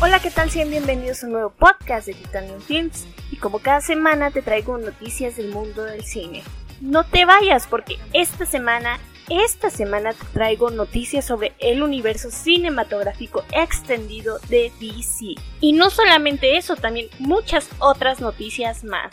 Hola, ¿qué tal? Sean bienvenidos a un nuevo podcast de Titanium Films. Y como cada semana te traigo noticias del mundo del cine. No te vayas porque esta semana, esta semana te traigo noticias sobre el universo cinematográfico extendido de DC. Y no solamente eso, también muchas otras noticias más.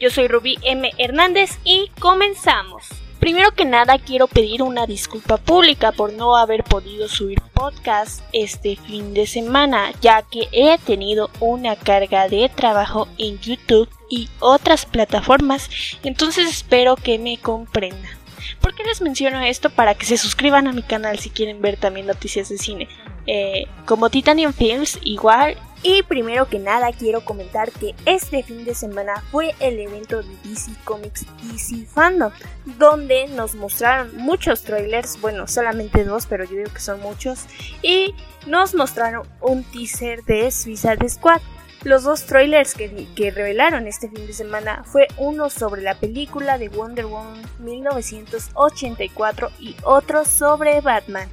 Yo soy Rubí M. Hernández y comenzamos. Primero que nada quiero pedir una disculpa pública por no haber podido subir podcast este fin de semana, ya que he tenido una carga de trabajo en YouTube y otras plataformas, entonces espero que me comprendan. ¿Por qué les menciono esto? Para que se suscriban a mi canal si quieren ver también noticias de cine. Eh, como Titanium Films, igual y primero que nada quiero comentar que este fin de semana fue el evento de DC Comics DC Fandom, donde nos mostraron muchos trailers, bueno, solamente dos, pero yo digo que son muchos, y nos mostraron un teaser de Suicide Squad. Los dos trailers que, que, revelaron este fin de semana fue uno sobre la película de Wonder Woman 1984 y otro sobre Batman.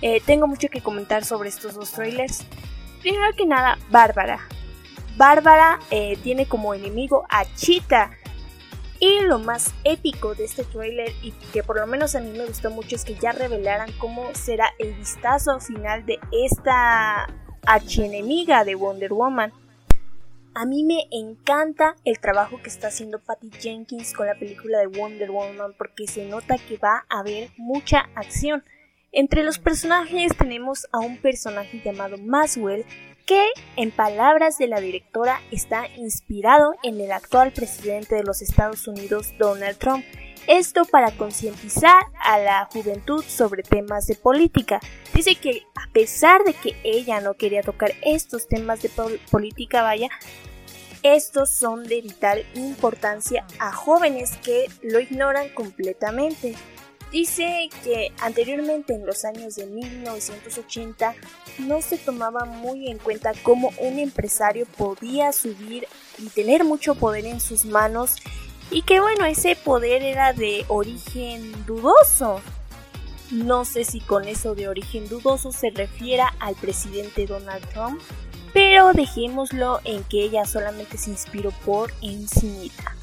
Eh, tengo mucho que comentar sobre estos dos trailers. Primero que nada, Bárbara. Bárbara eh, tiene como enemigo a Cheetah. Y lo más épico de este trailer y que por lo menos a mí me gustó mucho es que ya revelaran cómo será el vistazo final de esta archienemiga de Wonder Woman. A mí me encanta el trabajo que está haciendo Patty Jenkins con la película de Wonder Woman porque se nota que va a haber mucha acción. Entre los personajes tenemos a un personaje llamado Maswell que, en palabras de la directora, está inspirado en el actual presidente de los Estados Unidos, Donald Trump. Esto para concientizar a la juventud sobre temas de política. Dice que a pesar de que ella no quería tocar estos temas de política, vaya, estos son de vital importancia a jóvenes que lo ignoran completamente. Dice que anteriormente en los años de 1980 no se tomaba muy en cuenta cómo un empresario podía subir y tener mucho poder en sus manos y que bueno, ese poder era de origen dudoso. No sé si con eso de origen dudoso se refiera al presidente Donald Trump, pero dejémoslo en que ella solamente se inspiró por encimita.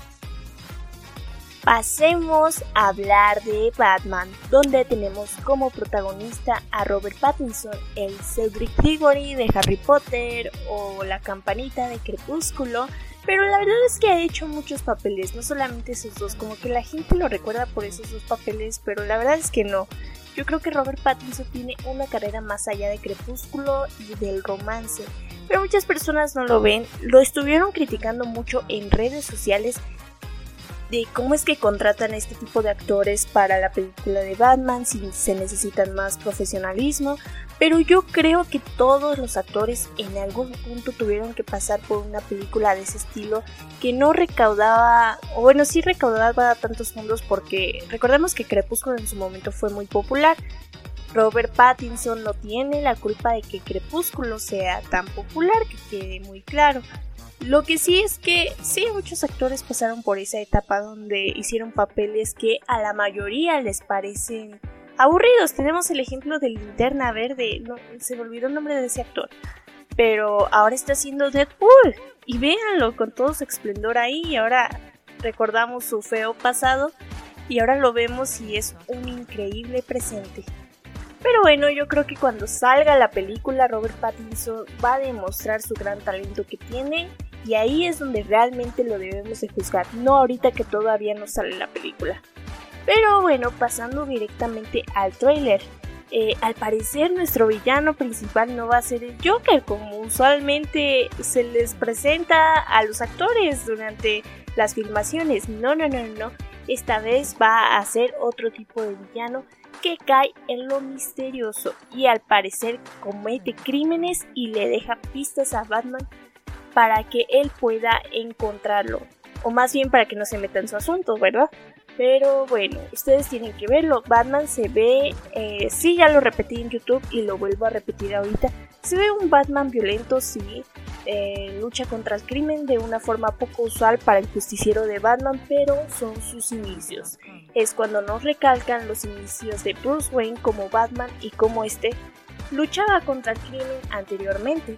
Pasemos a hablar de Batman, donde tenemos como protagonista a Robert Pattinson, el Cedric Diggory de Harry Potter o la campanita de Crepúsculo, pero la verdad es que ha hecho muchos papeles, no solamente esos dos, como que la gente lo recuerda por esos dos papeles, pero la verdad es que no. Yo creo que Robert Pattinson tiene una carrera más allá de Crepúsculo y del romance, pero muchas personas no lo ven, lo estuvieron criticando mucho en redes sociales de cómo es que contratan este tipo de actores para la película de Batman, si se necesitan más profesionalismo, pero yo creo que todos los actores en algún punto tuvieron que pasar por una película de ese estilo que no recaudaba, o bueno, sí recaudaba tantos fondos porque recordemos que Crepúsculo en su momento fue muy popular. Robert Pattinson no tiene la culpa de que Crepúsculo sea tan popular, que quede muy claro. Lo que sí es que sí, muchos actores pasaron por esa etapa donde hicieron papeles que a la mayoría les parecen aburridos. Tenemos el ejemplo de Linterna Verde, no, se me olvidó el nombre de ese actor, pero ahora está haciendo Deadpool. Y véanlo con todo su esplendor ahí, y ahora recordamos su feo pasado y ahora lo vemos y es un increíble presente. Pero bueno, yo creo que cuando salga la película Robert Pattinson va a demostrar su gran talento que tiene y ahí es donde realmente lo debemos de juzgar, no ahorita que todavía no sale la película. Pero bueno, pasando directamente al trailer. Eh, al parecer nuestro villano principal no va a ser el Joker como usualmente se les presenta a los actores durante las filmaciones. No, no, no, no. Esta vez va a ser otro tipo de villano que cae en lo misterioso y al parecer comete crímenes y le deja pistas a Batman para que él pueda encontrarlo. O más bien para que no se meta en su asunto, ¿verdad? Pero bueno, ustedes tienen que verlo. Batman se ve, eh, sí, ya lo repetí en YouTube y lo vuelvo a repetir ahorita. Se ve un Batman violento, sí. eh, lucha contra el crimen de una forma poco usual para el justiciero de Batman, pero son sus inicios. Es cuando nos recalcan los inicios de Bruce Wayne como Batman y cómo este luchaba contra el crimen anteriormente.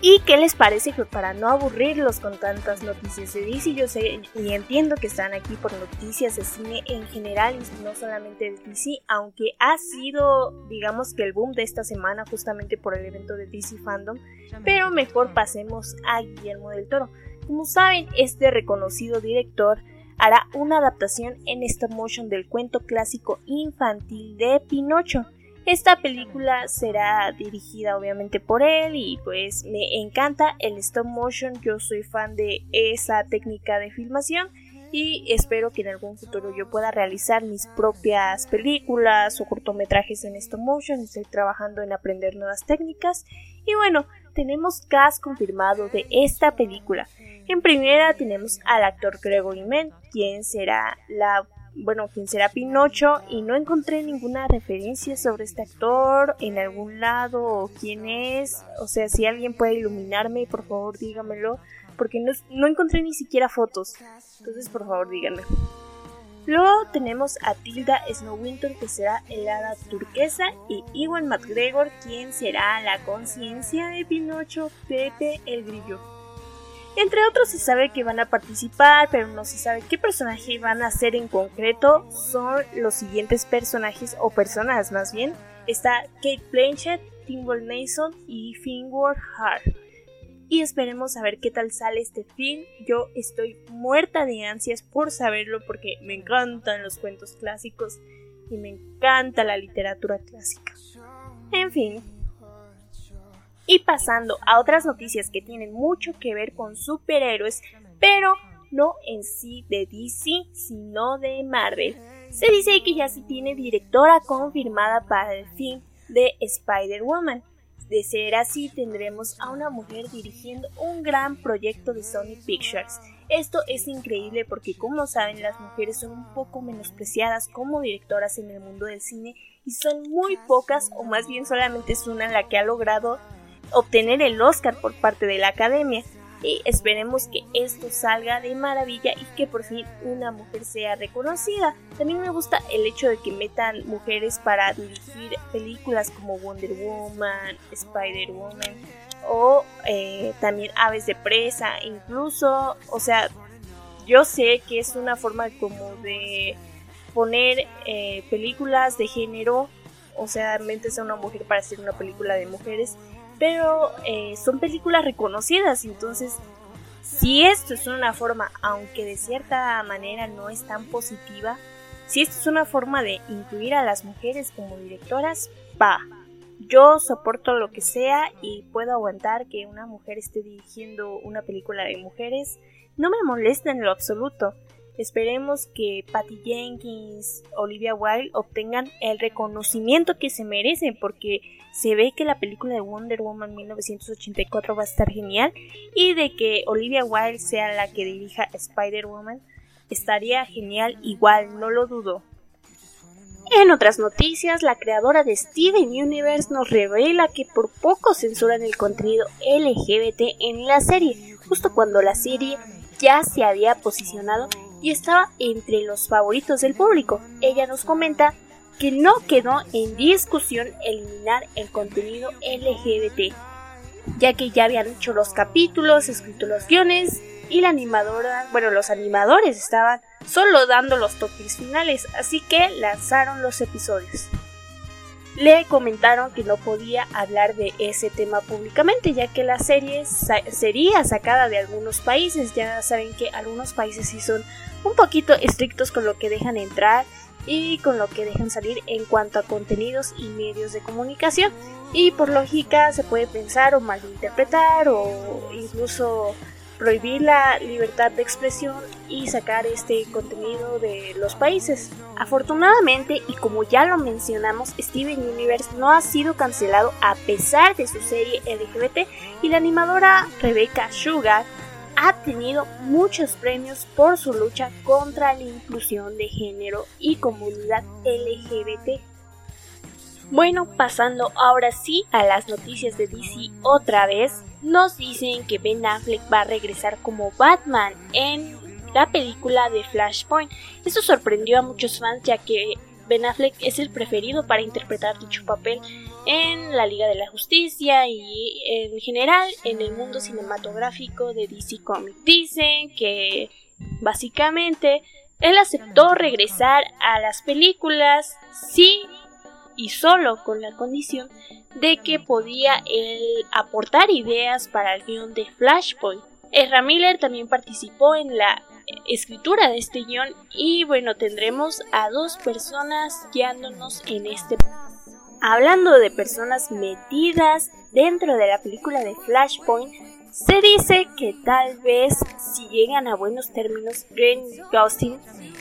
¿Y qué les parece que para no aburrirlos con tantas noticias de DC, yo sé y entiendo que están aquí por noticias de cine en general y no solamente de DC, aunque ha sido, digamos que el boom de esta semana justamente por el evento de DC Fandom, pero mejor pasemos a Guillermo del Toro. Como saben, este reconocido director hará una adaptación en stop motion del cuento clásico infantil de Pinocho esta película será dirigida obviamente por él y pues me encanta el stop motion, yo soy fan de esa técnica de filmación y espero que en algún futuro yo pueda realizar mis propias películas o cortometrajes en stop motion, estoy trabajando en aprender nuevas técnicas. Y bueno, tenemos cast confirmado de esta película. En primera tenemos al actor Gregory Men, quien será la bueno, quién será Pinocho y no encontré ninguna referencia sobre este actor en algún lado o quién es. O sea, si alguien puede iluminarme, por favor dígamelo, porque no, no encontré ni siquiera fotos. Entonces, por favor, díganme. Luego tenemos a Tilda Snowwinter, que será el hada turquesa, y Iwan McGregor, quien será la conciencia de Pinocho, Pepe el Grillo. Entre otros se sabe que van a participar, pero no se sabe qué personaje van a ser en concreto. Son los siguientes personajes o personas más bien. Está Kate Blanchett, Timber Mason y Finward Hart. Y esperemos a ver qué tal sale este film. Yo estoy muerta de ansias por saberlo porque me encantan los cuentos clásicos y me encanta la literatura clásica. En fin, y pasando a otras noticias que tienen mucho que ver con superhéroes, pero no en sí de DC, sino de Marvel. Se dice que ya se tiene directora confirmada para el film de Spider-Woman. De ser así, tendremos a una mujer dirigiendo un gran proyecto de Sony Pictures. Esto es increíble porque, como saben, las mujeres son un poco menospreciadas como directoras en el mundo del cine y son muy pocas, o más bien solamente es una la que ha logrado obtener el Oscar por parte de la Academia. Y esperemos que esto salga de maravilla y que por fin una mujer sea reconocida. También me gusta el hecho de que metan mujeres para dirigir películas como Wonder Woman, Spider-Woman o eh, también Aves de Presa, incluso, o sea, yo sé que es una forma como de poner eh, películas de género, o sea, metes a una mujer para hacer una película de mujeres pero eh, son películas reconocidas, entonces si esto es una forma, aunque de cierta manera no es tan positiva, si esto es una forma de incluir a las mujeres como directoras, va. Yo soporto lo que sea y puedo aguantar que una mujer esté dirigiendo una película de mujeres. No me molesta en lo absoluto. Esperemos que Patty Jenkins, Olivia Wilde obtengan el reconocimiento que se merecen porque se ve que la película de Wonder Woman 1984 va a estar genial y de que Olivia Wilde sea la que dirija Spider-Woman estaría genial igual, no lo dudo. En otras noticias, la creadora de Steven Universe nos revela que por poco censuran el contenido LGBT en la serie, justo cuando la serie ya se había posicionado y estaba entre los favoritos del público. Ella nos comenta que no quedó en discusión eliminar el contenido LGBT, ya que ya habían hecho los capítulos, escrito los guiones y la animadora, bueno, los animadores estaban solo dando los toques finales, así que lanzaron los episodios. Le comentaron que no podía hablar de ese tema públicamente, ya que la serie sería sacada de algunos países. Ya saben que algunos países sí son un poquito estrictos con lo que dejan entrar y con lo que dejan salir en cuanto a contenidos y medios de comunicación. Y por lógica se puede pensar o malinterpretar o incluso prohibir la libertad de expresión y sacar este contenido de los países. Afortunadamente, y como ya lo mencionamos, Steven Universe no ha sido cancelado a pesar de su serie LGBT y la animadora Rebecca Sugar ha tenido muchos premios por su lucha contra la inclusión de género y comunidad LGBT. Bueno, pasando ahora sí a las noticias de DC otra vez, nos dicen que Ben Affleck va a regresar como Batman en la película de Flashpoint. Esto sorprendió a muchos fans ya que Ben Affleck es el preferido para interpretar dicho papel en la Liga de la Justicia y en general en el mundo cinematográfico de DC Comics. Dicen que básicamente él aceptó regresar a las películas sí y solo con la condición de que podía él aportar ideas para el guion de Flashpoint. Ezra Miller también participó en la escritura de este guion y bueno, tendremos a dos personas guiándonos en este Hablando de personas metidas dentro de la película de Flashpoint, se dice que tal vez si llegan a buenos términos Grant Gustin,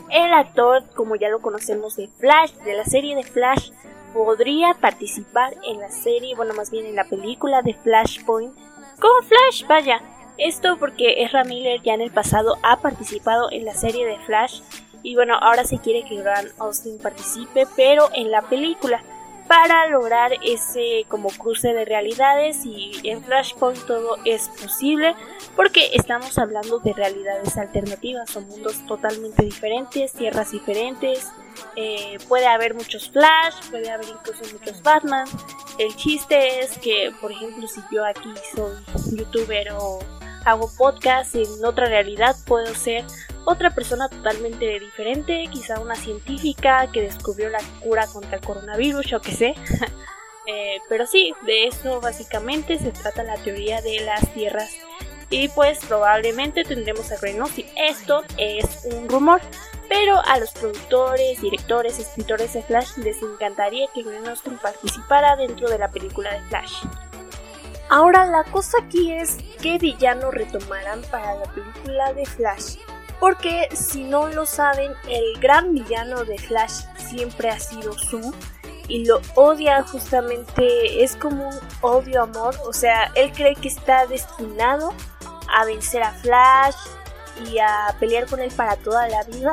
el actor como ya lo conocemos de Flash, de la serie de Flash, podría participar en la serie, bueno más bien en la película de Flashpoint como Flash, vaya. Esto porque Ezra Miller ya en el pasado ha participado en la serie de Flash y bueno, ahora se quiere que Grant Austin participe, pero en la película para lograr ese como cruce de realidades y en Flashpoint todo es posible porque estamos hablando de realidades alternativas, son mundos totalmente diferentes, tierras diferentes, eh, puede haber muchos Flash, puede haber incluso muchos Batman. El chiste es que, por ejemplo, si yo aquí soy youtuber o hago podcast en otra realidad, puedo ser otra persona totalmente diferente, quizá una científica que descubrió la cura contra el coronavirus, o que sé. Eh, pero sí, de eso básicamente se trata la teoría de las tierras. Y pues probablemente tendremos a Reynolds esto es un rumor. Pero a los productores, directores, escritores de Flash les encantaría que Green participara dentro de la película de Flash. Ahora la cosa aquí es qué villano retomarán para la película de Flash. Porque si no lo saben, el gran villano de Flash siempre ha sido Zoom y lo odia justamente, es como un odio-amor, o sea, él cree que está destinado a vencer a Flash y a pelear con él para toda la vida,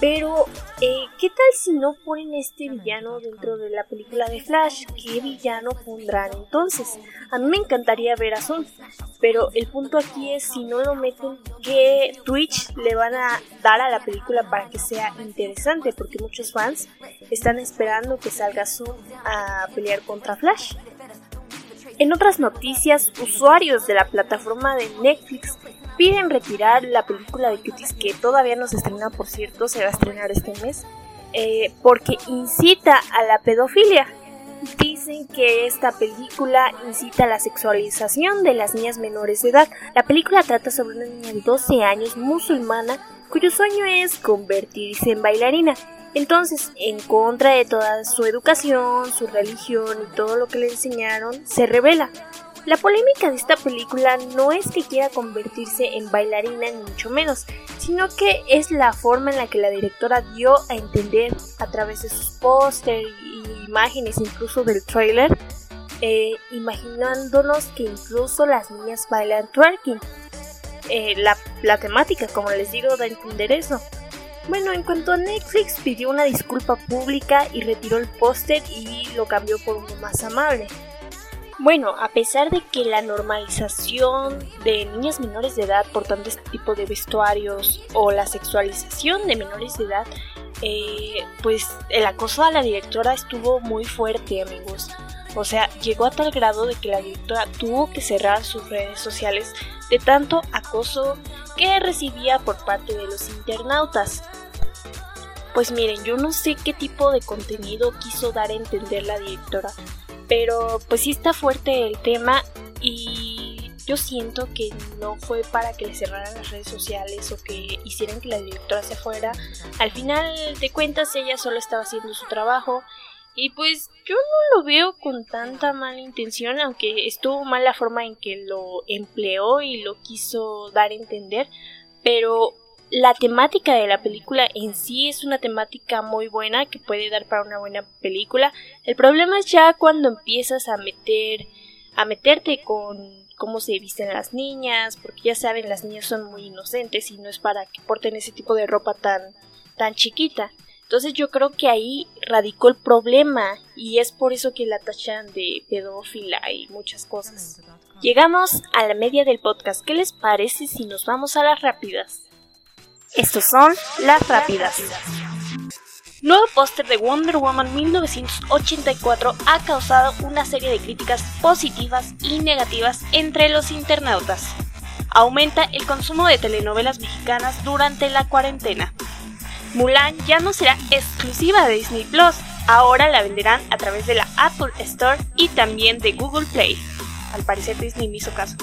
pero, eh, ¿qué tal si no ponen este villano dentro de la película de Flash? ¿Qué villano pondrán entonces? A mí me encantaría ver a Zoom, pero el punto aquí es si no lo meten, ¿qué Twitch le van a dar a la película para que sea interesante? Porque muchos fans están esperando que salga Zoom a pelear contra Flash. En otras noticias, usuarios de la plataforma de Netflix piden retirar la película de Cuties que todavía no se estrena, por cierto, se va a estrenar este mes, eh, porque incita a la pedofilia. Dicen que esta película incita a la sexualización de las niñas menores de edad. La película trata sobre una niña de 12 años musulmana cuyo sueño es convertirse en bailarina. Entonces, en contra de toda su educación, su religión y todo lo que le enseñaron, se revela. La polémica de esta película no es que quiera convertirse en bailarina ni mucho menos, sino que es la forma en la que la directora dio a entender a través de sus póster y imágenes, incluso del trailer, eh, imaginándonos que incluso las niñas bailan twerking. Eh, la, la temática, como les digo, da a entender eso. Bueno, en cuanto a Netflix, pidió una disculpa pública y retiró el póster y lo cambió por uno más amable. Bueno, a pesar de que la normalización de niñas menores de edad portando este tipo de vestuarios o la sexualización de menores de edad, eh, pues el acoso a la directora estuvo muy fuerte, amigos. O sea, llegó a tal grado de que la directora tuvo que cerrar sus redes sociales de tanto acoso que recibía por parte de los internautas. Pues miren, yo no sé qué tipo de contenido quiso dar a entender la directora, pero pues sí está fuerte el tema y yo siento que no fue para que le cerraran las redes sociales o que hicieran que la directora se fuera. Al final de cuentas ella solo estaba haciendo su trabajo y pues yo no lo veo con tanta mala intención, aunque estuvo mal la forma en que lo empleó y lo quiso dar a entender, pero la temática de la película en sí es una temática muy buena que puede dar para una buena película. El problema es ya cuando empiezas a meter a meterte con cómo se visten las niñas, porque ya saben, las niñas son muy inocentes y no es para que porten ese tipo de ropa tan tan chiquita. Entonces yo creo que ahí radicó el problema y es por eso que la tachan de pedófila y muchas cosas. Llegamos a la media del podcast. ¿Qué les parece si nos vamos a las rápidas? Estos son las rápidas. Nuevo póster de Wonder Woman 1984 ha causado una serie de críticas positivas y negativas entre los internautas. Aumenta el consumo de telenovelas mexicanas durante la cuarentena. Mulan ya no será exclusiva de Disney Plus, ahora la venderán a través de la Apple Store y también de Google Play. Al parecer Disney me hizo caso.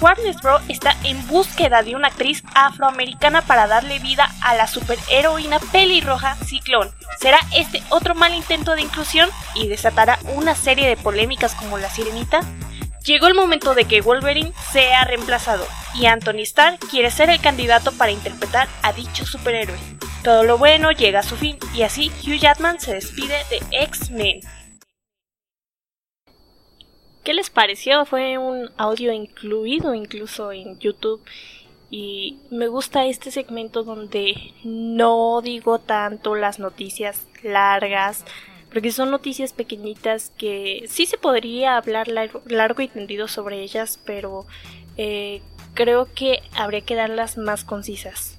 Warner Bros. está en búsqueda de una actriz afroamericana para darle vida a la superheroína pelirroja Ciclón. ¿Será este otro mal intento de inclusión y desatará una serie de polémicas como la sirenita? Llegó el momento de que Wolverine sea reemplazado y Anthony Starr quiere ser el candidato para interpretar a dicho superhéroe. Todo lo bueno llega a su fin y así Hugh Jackman se despide de X-Men. ¿Qué les pareció? Fue un audio incluido incluso en YouTube y me gusta este segmento donde no digo tanto las noticias largas porque son noticias pequeñitas que sí se podría hablar largo, y tendido sobre ellas pero eh, creo que habría que darlas más concisas.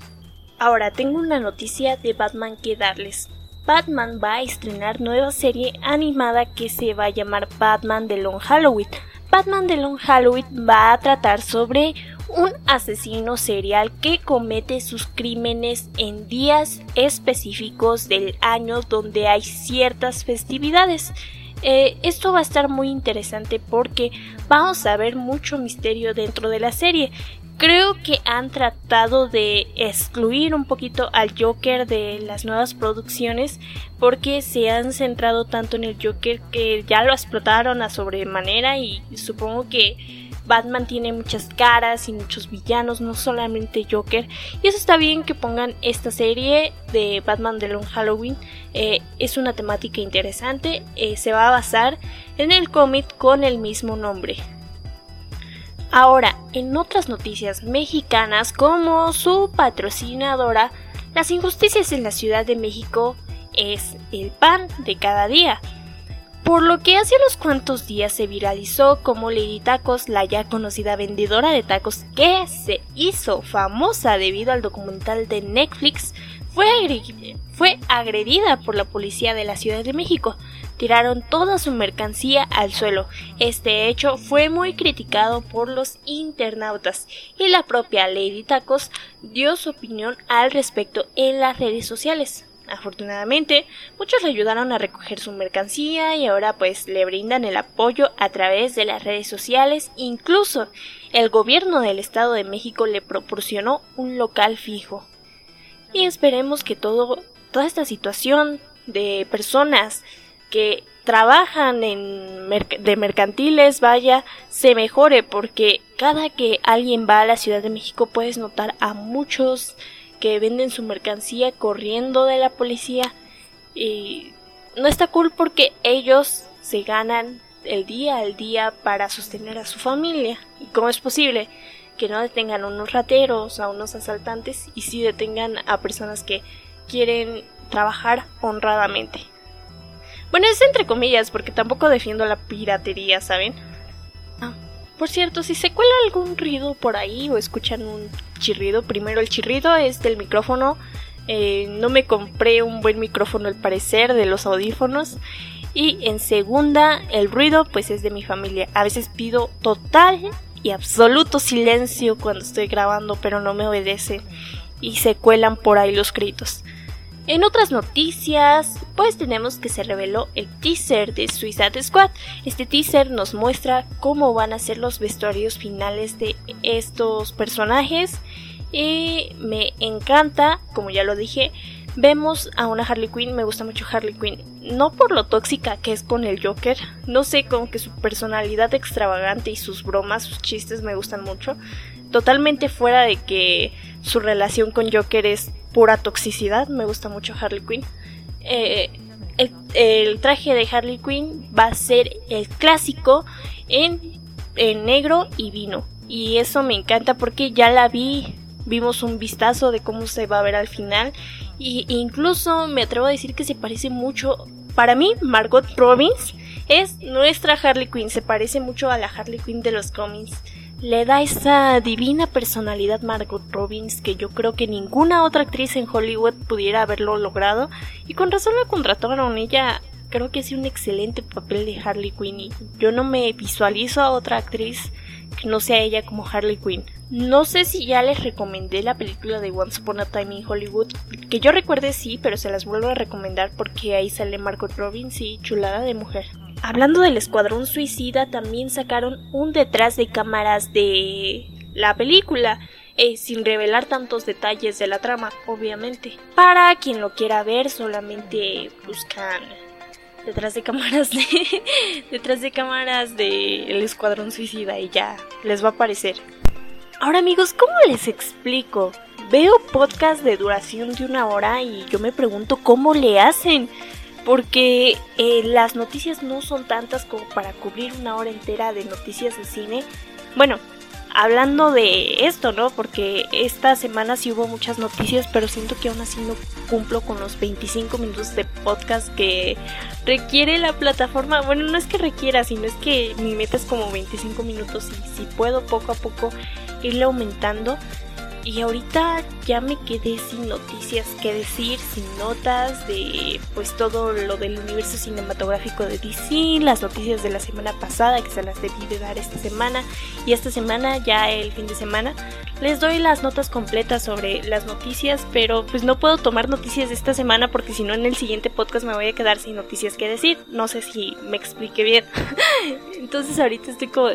Ahora tengo una noticia de Batman que darles. Batman va a estrenar nueva serie animada que se va a llamar Batman The Long Halloween. Batman The Long Halloween va a tratar sobre un asesino serial que comete sus crímenes en días específicos del año donde hay ciertas festividades. Eh, esto va a estar muy interesante porque vamos a ver mucho misterio dentro de la serie creo que han tratado de excluir un poquito al Joker de las nuevas producciones porque se han centrado tanto en el Joker que ya lo explotaron a sobremanera y supongo que Batman tiene muchas caras y muchos villanos, no solamente Joker. Y eso está bien que pongan esta serie de Batman de Long Halloween. Eh, es una temática interesante. Eh, se va a basar en el cómic con el mismo nombre. Ahora, en otras noticias mexicanas como su patrocinadora, las injusticias en la Ciudad de México es el pan de cada día. Por lo que hace unos cuantos días se viralizó como Lady Tacos, la ya conocida vendedora de tacos que se hizo famosa debido al documental de Netflix, fue, fue agredida por la policía de la Ciudad de México, tiraron toda su mercancía al suelo. Este hecho fue muy criticado por los internautas y la propia Lady Tacos dio su opinión al respecto en las redes sociales. Afortunadamente, muchos le ayudaron a recoger su mercancía y ahora pues le brindan el apoyo a través de las redes sociales. Incluso el gobierno del Estado de México le proporcionó un local fijo. Y esperemos que todo, toda esta situación de personas que trabajan en de mercantiles, vaya, se mejore, porque cada que alguien va a la Ciudad de México puedes notar a muchos que venden su mercancía corriendo de la policía y no está cool porque ellos se ganan el día al día para sostener a su familia. ¿Y cómo es posible que no detengan a unos rateros, a unos asaltantes y sí detengan a personas que quieren trabajar honradamente? Bueno, es entre comillas, porque tampoco defiendo la piratería, ¿saben? Ah, por cierto, si se cuela algún ruido por ahí o escuchan un chirrido, primero el chirrido es del micrófono. Eh, no me compré un buen micrófono al parecer de los audífonos. Y en segunda, el ruido pues es de mi familia. A veces pido total y absoluto silencio cuando estoy grabando, pero no me obedecen y se cuelan por ahí los gritos. En otras noticias, pues tenemos que se reveló el teaser de Suicide Squad. Este teaser nos muestra cómo van a ser los vestuarios finales de estos personajes. Y me encanta, como ya lo dije, vemos a una Harley Quinn, me gusta mucho Harley Quinn, no por lo tóxica que es con el Joker, no sé, como que su personalidad extravagante y sus bromas, sus chistes me gustan mucho, totalmente fuera de que su relación con Joker es pura toxicidad. Me gusta mucho Harley Quinn. Eh, el, traje de Harley Quinn va a ser el clásico en, en negro y vino. Y eso me encanta porque ya la vi, vimos un vistazo de cómo se va a ver al final Y incluso me atrevo a decir que se parece mucho. Para mí, Margot Robbins es nuestra Harley Quinn. Se parece mucho a la Harley Quinn de los cómics. Le da esa divina personalidad Margot Robbins que yo creo que ninguna otra actriz en Hollywood pudiera haberlo logrado. Y con razón la contrataron. Ella creo que hace un excelente papel de Harley Quinn. Y yo no me visualizo a otra actriz que no sea ella como Harley Quinn. No sé si ya les recomendé la película de Once Upon a Time in Hollywood, que yo recuerde sí, pero se las vuelvo a recomendar porque ahí sale Margot Robbins y chulada de mujer. Hablando del Escuadrón Suicida, también sacaron un detrás de cámaras de la película, eh, sin revelar tantos detalles de la trama, obviamente. Para quien lo quiera ver, solamente buscan detrás de cámaras de detrás de cámaras de Escuadrón Suicida y ya les va a aparecer. Ahora amigos, ¿cómo les explico? Veo podcast de duración de una hora y yo me pregunto cómo le hacen. Porque eh, las noticias no son tantas como para cubrir una hora entera de noticias de cine. Bueno, hablando de esto, ¿no? Porque esta semana sí hubo muchas noticias, pero siento que aún así no cumplo con los 25 minutos de podcast que requiere la plataforma. Bueno, no es que requiera, sino es que mi meta es como 25 minutos y si puedo poco a poco irle aumentando. Y ahorita ya me quedé sin noticias que decir, sin notas de pues todo lo del universo cinematográfico de DC, las noticias de la semana pasada que se las debí de dar esta semana y esta semana ya el fin de semana les doy las notas completas sobre las noticias, pero pues no puedo tomar noticias de esta semana porque si no en el siguiente podcast me voy a quedar sin noticias que decir. No sé si me explique bien. Entonces ahorita estoy como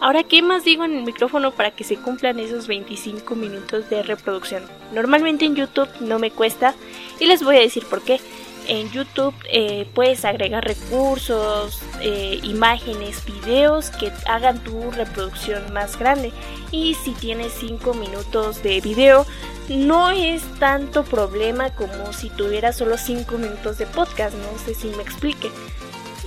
Ahora, ¿qué más digo en el micrófono para que se cumplan esos 25 minutos de reproducción? Normalmente en YouTube no me cuesta y les voy a decir por qué. En YouTube eh, puedes agregar recursos, eh, imágenes, videos que hagan tu reproducción más grande. Y si tienes 5 minutos de video, no es tanto problema como si tuvieras solo 5 minutos de podcast. No sé si me explique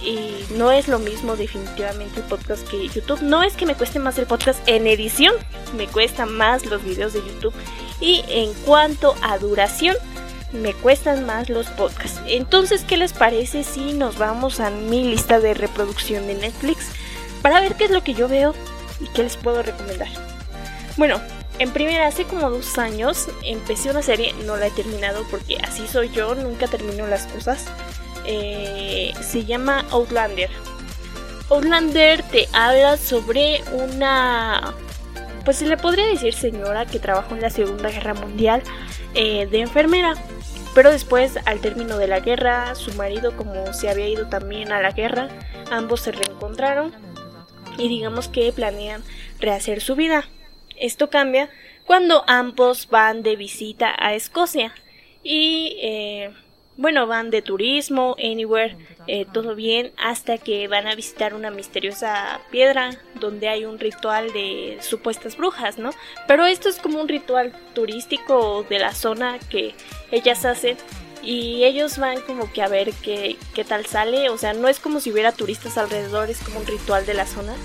y no es lo mismo definitivamente el podcast que YouTube. No es que me cueste más el podcast en edición, me cuesta más los videos de YouTube. Y en cuanto a duración, me cuestan más los podcasts. Entonces, ¿qué les parece si nos vamos a mi lista de reproducción de Netflix para ver qué es lo que yo veo y qué les puedo recomendar? Bueno, en primera, hace como dos años empecé una serie, no la he terminado porque así soy yo, nunca termino las cosas. Eh, se llama Outlander. Outlander te habla sobre una, pues se le podría decir señora que trabajó en la Segunda Guerra Mundial eh, de enfermera. Pero después, al término de la guerra, su marido, como se había ido también a la guerra, ambos se reencontraron y digamos que planean rehacer su vida. Esto cambia cuando ambos van de visita a Escocia y eh, bueno, van de turismo, anywhere, eh, todo bien, hasta que van a visitar una misteriosa piedra donde hay un ritual de supuestas brujas, ¿no? Pero esto es como un ritual turístico de la zona que ellas hacen y ellos van como que a ver qué, qué tal sale, o sea, no es como si hubiera turistas alrededor, es como un ritual de la zona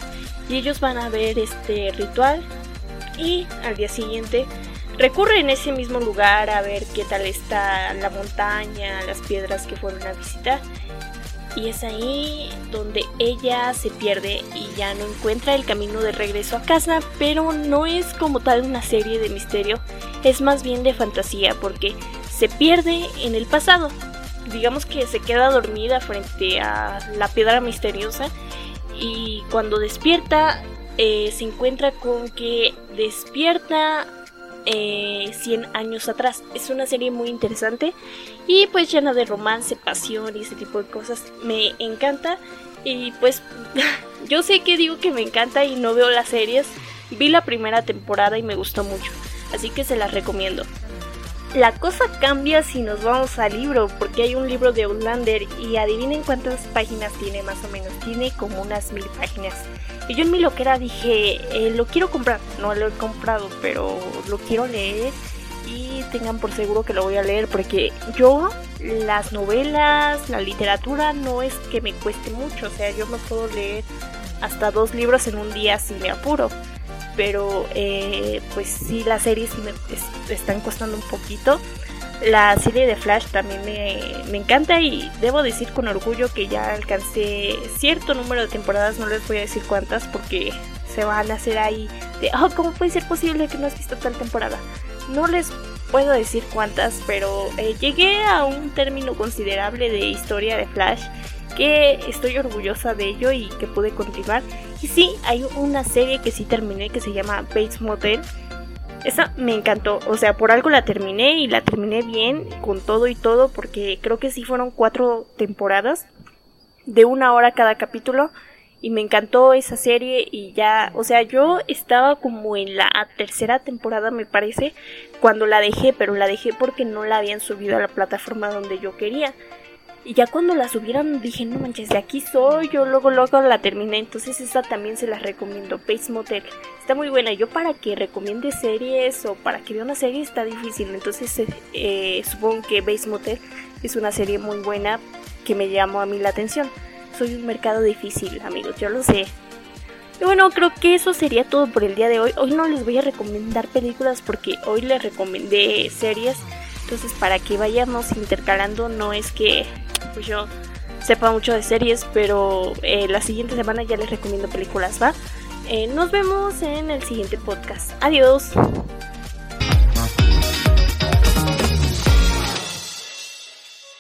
y ellos van a ver este ritual y al día siguiente recurre en ese mismo lugar a ver qué tal está la montaña, las piedras que fueron a visitar. Y es ahí donde ella se pierde y ya no encuentra el camino de regreso a casa, pero no es como tal una serie de misterio, es más bien de fantasía porque se pierde en el pasado. Digamos que se queda dormida frente a la piedra misteriosa y cuando despierta eh, se encuentra con que despierta 100 eh, años atrás. Es una serie muy interesante y pues llena de romance, pasión y ese tipo de cosas. Me encanta y pues yo sé que digo que me encanta y no veo las series. Vi la primera temporada y me gustó mucho, así que se las recomiendo. La cosa cambia si nos vamos al libro, porque hay un libro de Outlander y adivinen cuántas páginas tiene más o menos. Tiene como unas mil páginas. Y yo en mi loquera dije, eh, lo quiero comprar. No lo he comprado, pero lo quiero leer y tengan por seguro que lo voy a leer porque yo las novelas, la literatura no es que me cueste mucho. O sea, yo me puedo leer hasta dos libros en un día si me apuro pero eh, pues sí las series me están costando un poquito La serie de Flash también me, me, encanta y debo decir con orgullo que ya alcancé cierto número de temporadas, no les voy a decir cuántas porque se van a hacer ahí de, oh, ¿cómo puede ser posible que no has visto tal temporada? No les puedo decir cuántas, pero eh, llegué a un término considerable de historia de Flash que estoy orgullosa de ello y que pude continuar. Y sí, hay una serie que sí terminé que se llama Bates Motel. Esa me encantó, o sea, por algo la terminé y la terminé bien, con todo y todo, porque creo que sí fueron cuatro temporadas de una hora cada capítulo y me encantó esa serie y ya, o sea, yo estaba como en la tercera temporada me parece cuando la dejé, pero la dejé porque no la habían subido a la plataforma donde yo quería. Y ya cuando la subieron dije, no manches, de aquí soy, yo luego luego la terminé, entonces esa también se la recomiendo, Base Motel. Está muy buena, yo para que recomiende series o para que vea una serie está difícil, entonces eh, supongo que Base Motel es una serie muy buena que me llamó a mí la atención soy un mercado difícil, amigos, yo lo sé. Y bueno, creo que eso sería todo por el día de hoy. Hoy no les voy a recomendar películas porque hoy les recomendé series. Entonces, para que vayamos intercalando, no es que pues yo sepa mucho de series, pero eh, la siguiente semana ya les recomiendo películas, ¿va? Eh, nos vemos en el siguiente podcast. Adiós.